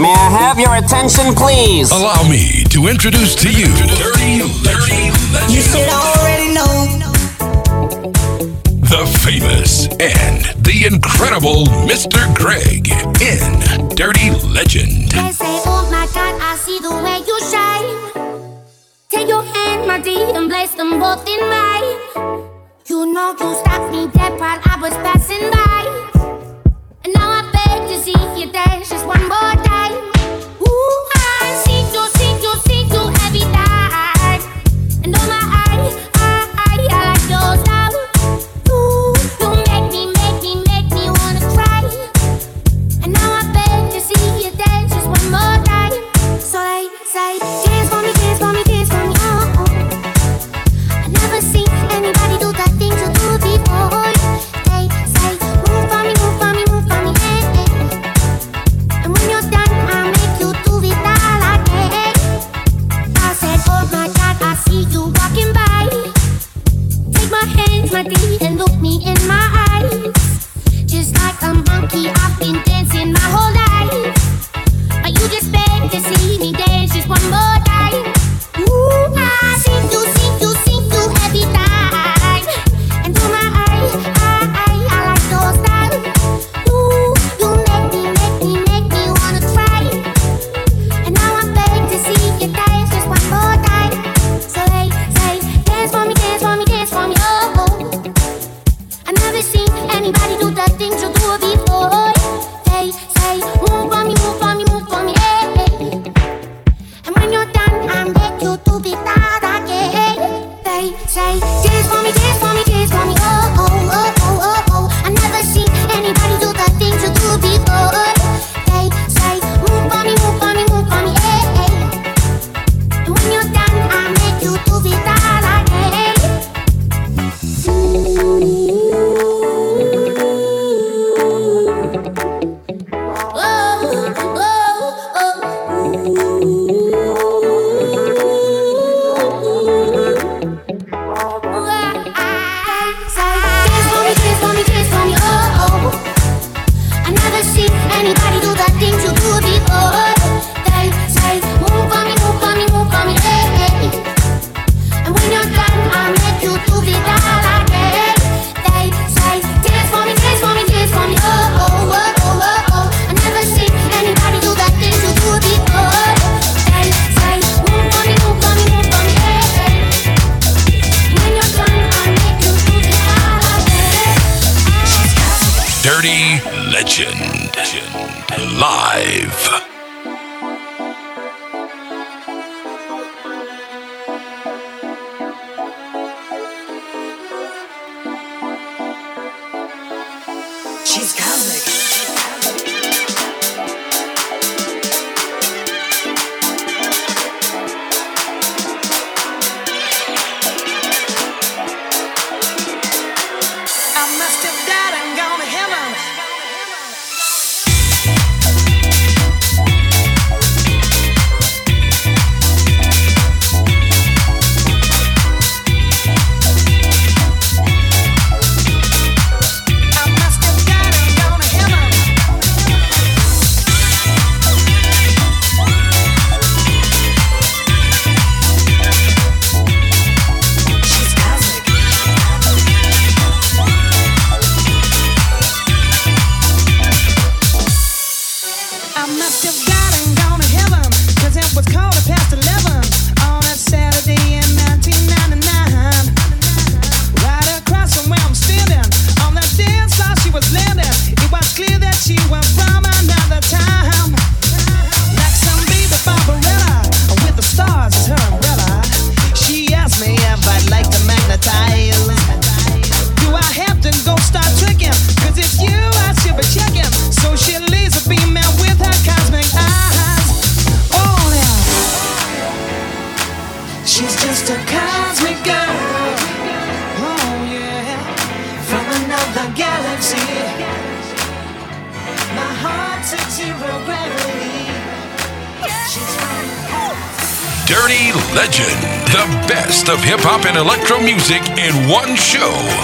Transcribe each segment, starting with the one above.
May I have your attention, please? Allow me to introduce to you. You should already know. The famous and the incredible Mr. Greg in Dirty Legend. I say, Oh my God, I see the way you shine. Take your hand, my dear, and place them both in mine. You know you stopped me dead while I was passing by. And now I beg to see you dance just one more time. taste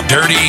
Dirty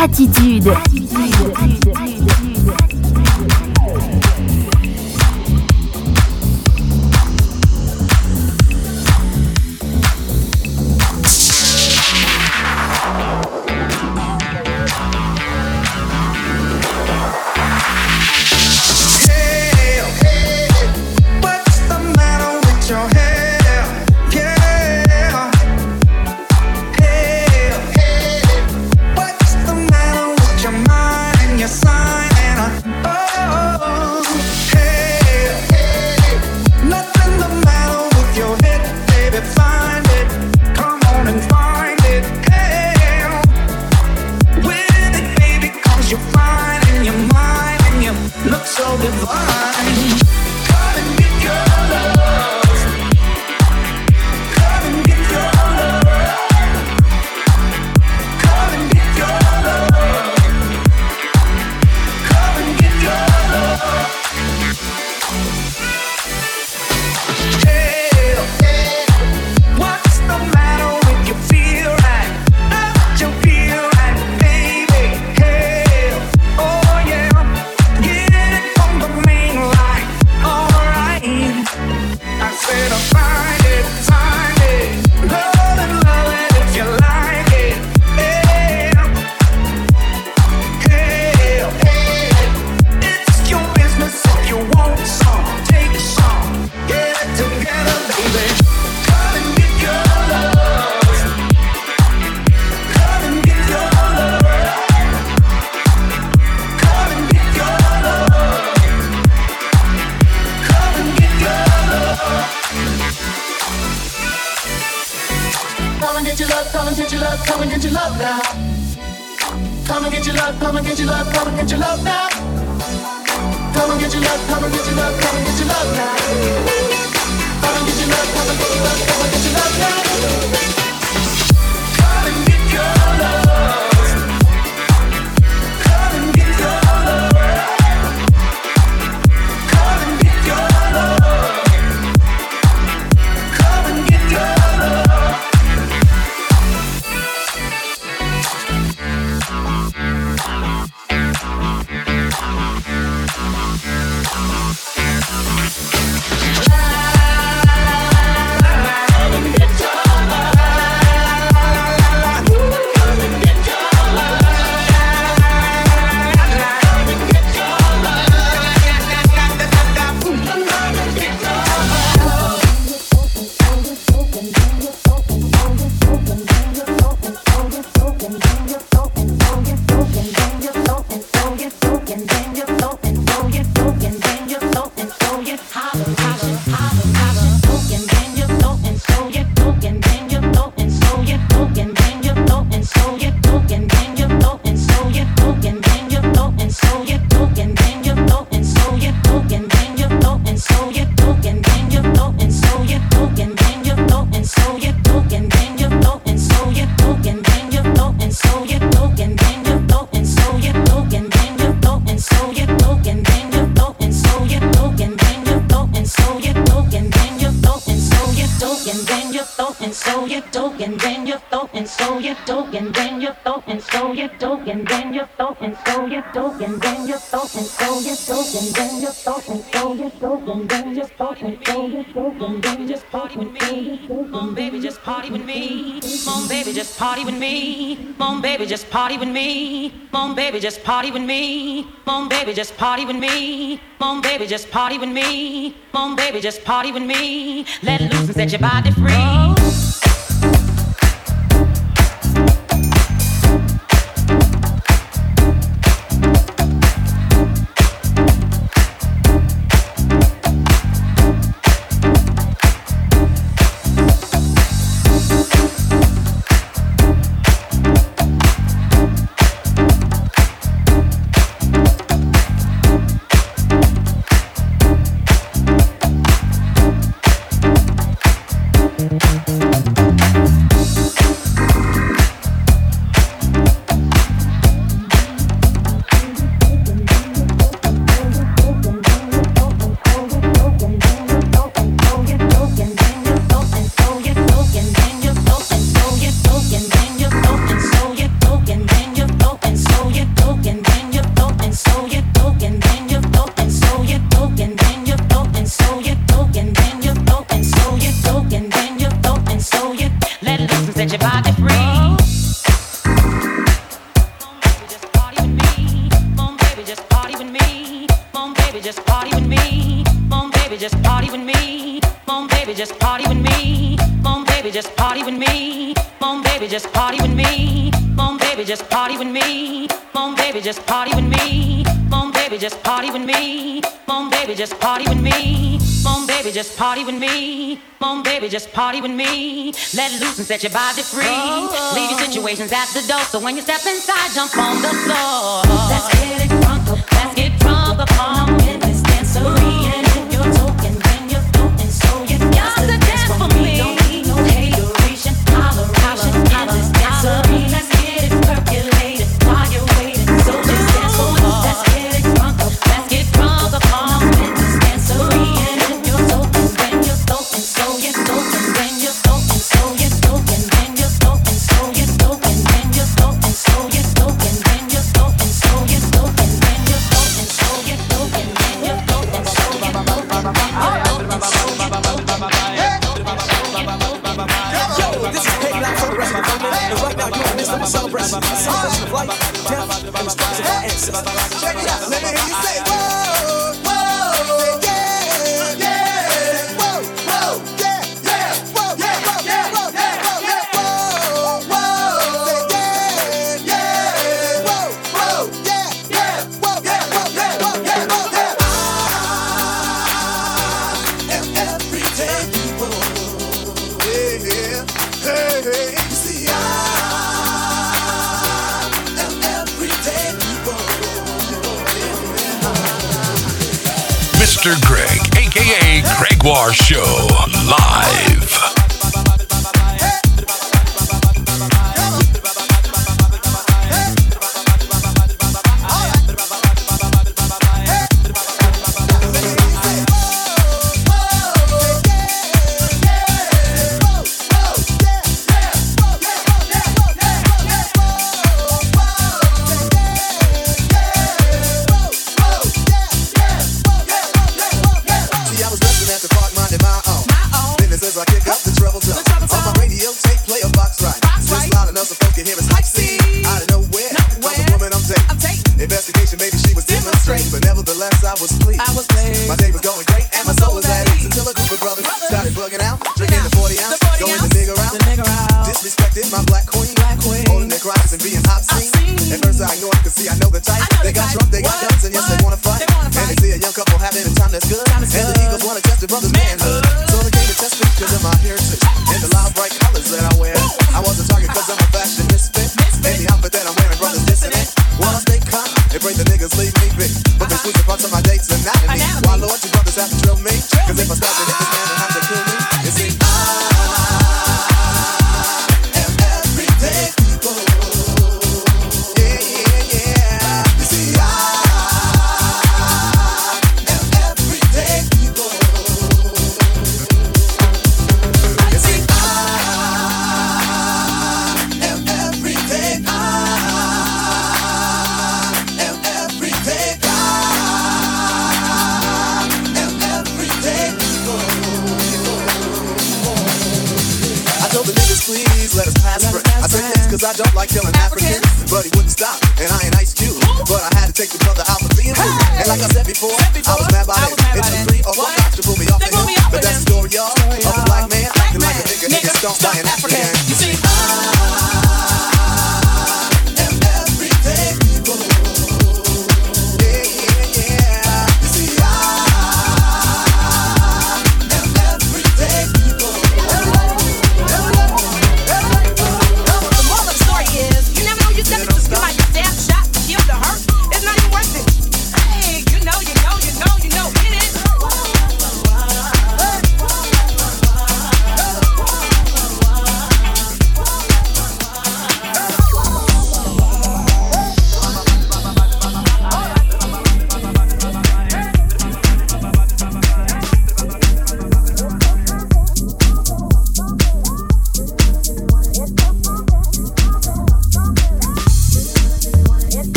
attitude. your love, come and get your love now. Come and get your love, come and get your love, come and get your love now. Come and get your love, come and get your love, come and get your love now. don't, and then you don't, and so you don't, and then you don't, and so you don't, and then you don't, and so you don't, and then you don't, and so you don't, and then you don't, and so you don't, and then you don't, and so you don't, and then you don't, and so you don't, and then just party with me, mom baby, just party with me, mom baby, just party with me, mom baby, just party with me, mom baby, just party with me, mom baby, just party with me, mom baby, just party with me, mom baby, just party with me, let loose and set your body free. Boom, baby, just party with me. Boom, baby, just party with me. Boom, baby, just party with me. Boom, baby, just party with me. Boom, baby, just party with me. Let loose and set your body free. Leave your oh. situations at the door. So when you step inside, jump on the floor. Let's get it.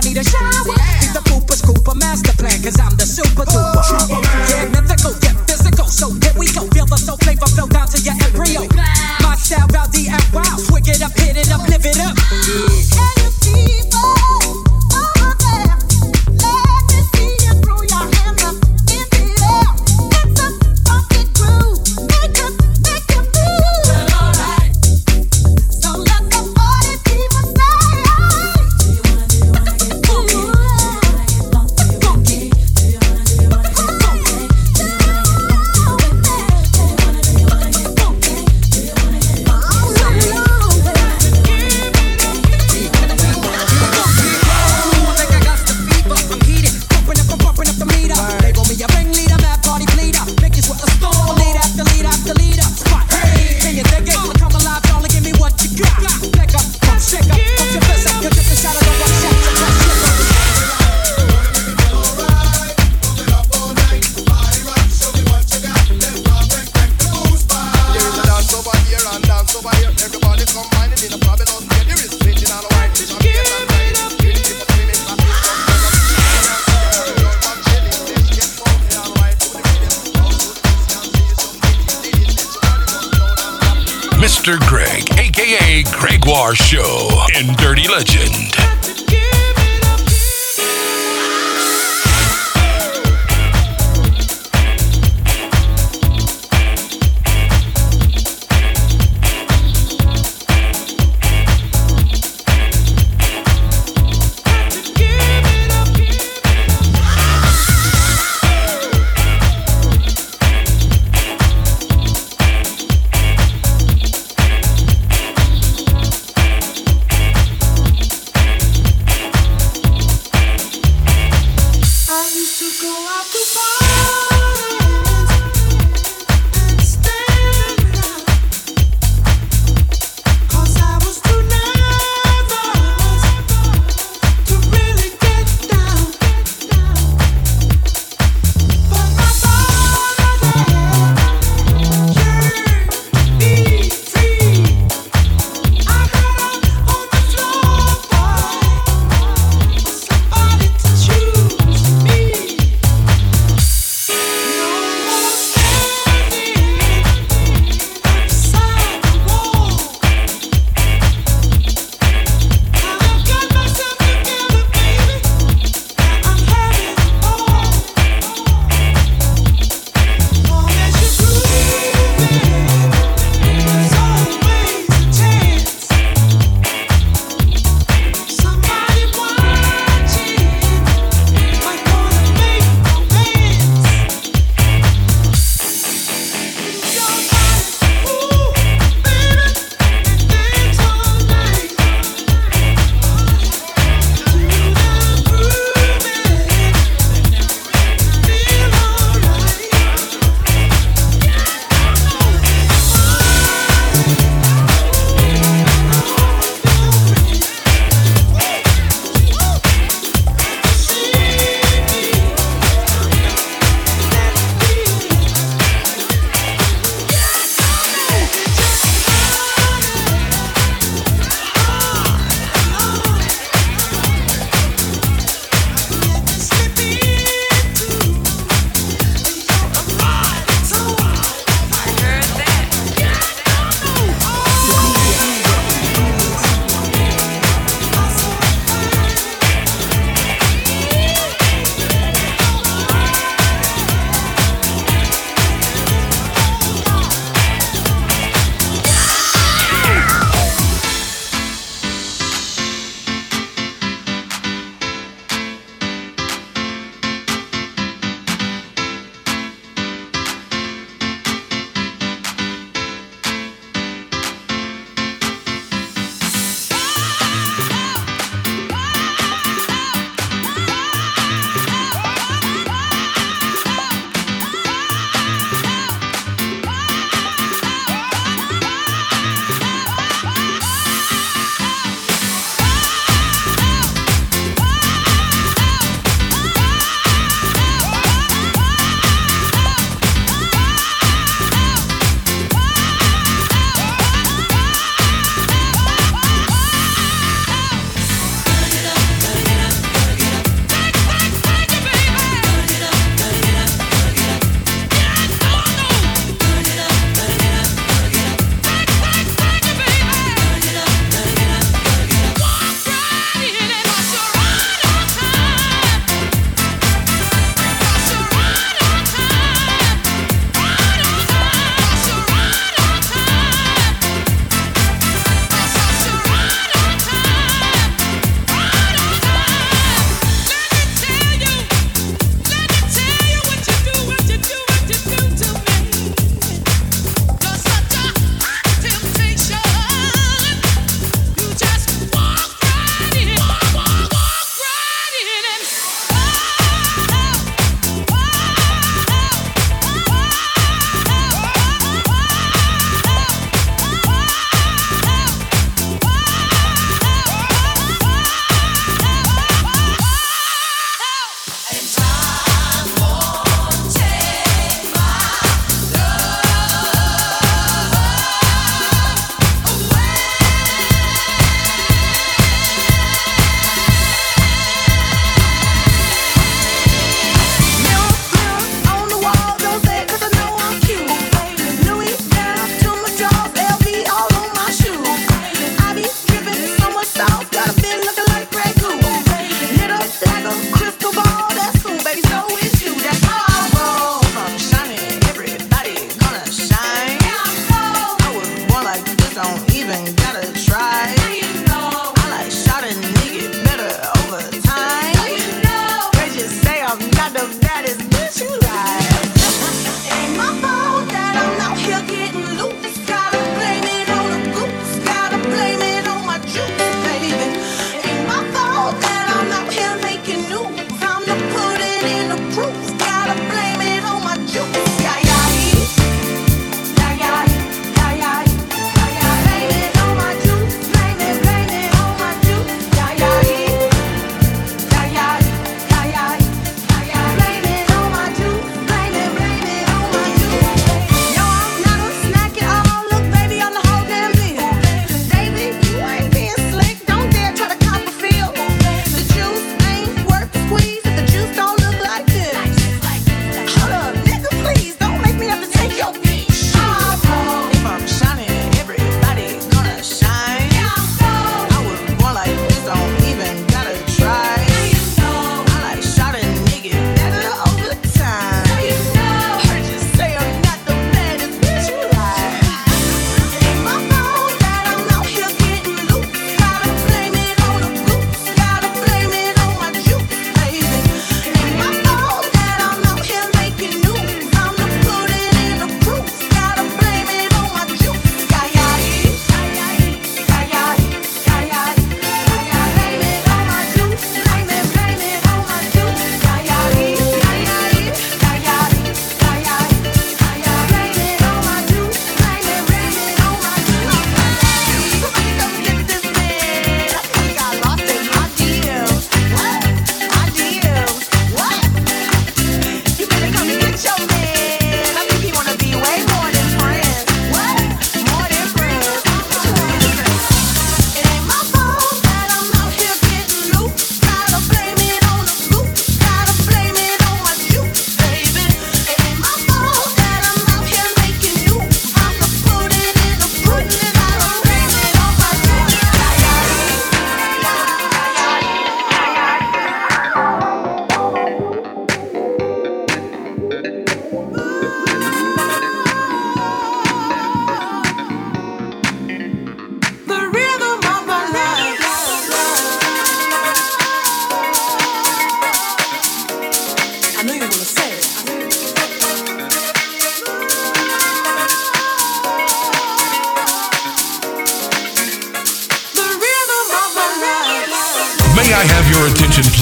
Need a shower. Beat the Cooper's Cooper master plan, cause I'm the super duper. Yeah, mythical, yeah, physical. So here we go. Feel the soul flavor flow down to your embryo. My style, rowdy and wild. Swig it up, hit it up. Gregoire Show, in Dirty Legend.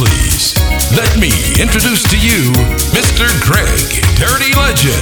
Oh, you Mr. an empty place.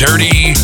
Dirty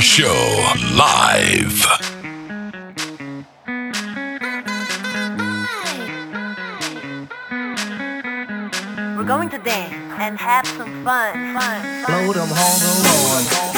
show live. We're going to dance and have some fun. fun, fun. Blow them home.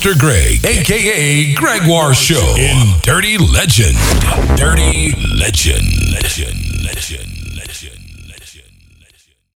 Mr. Greg, aka Gregoire Show in Dirty Legend. Dirty Legend.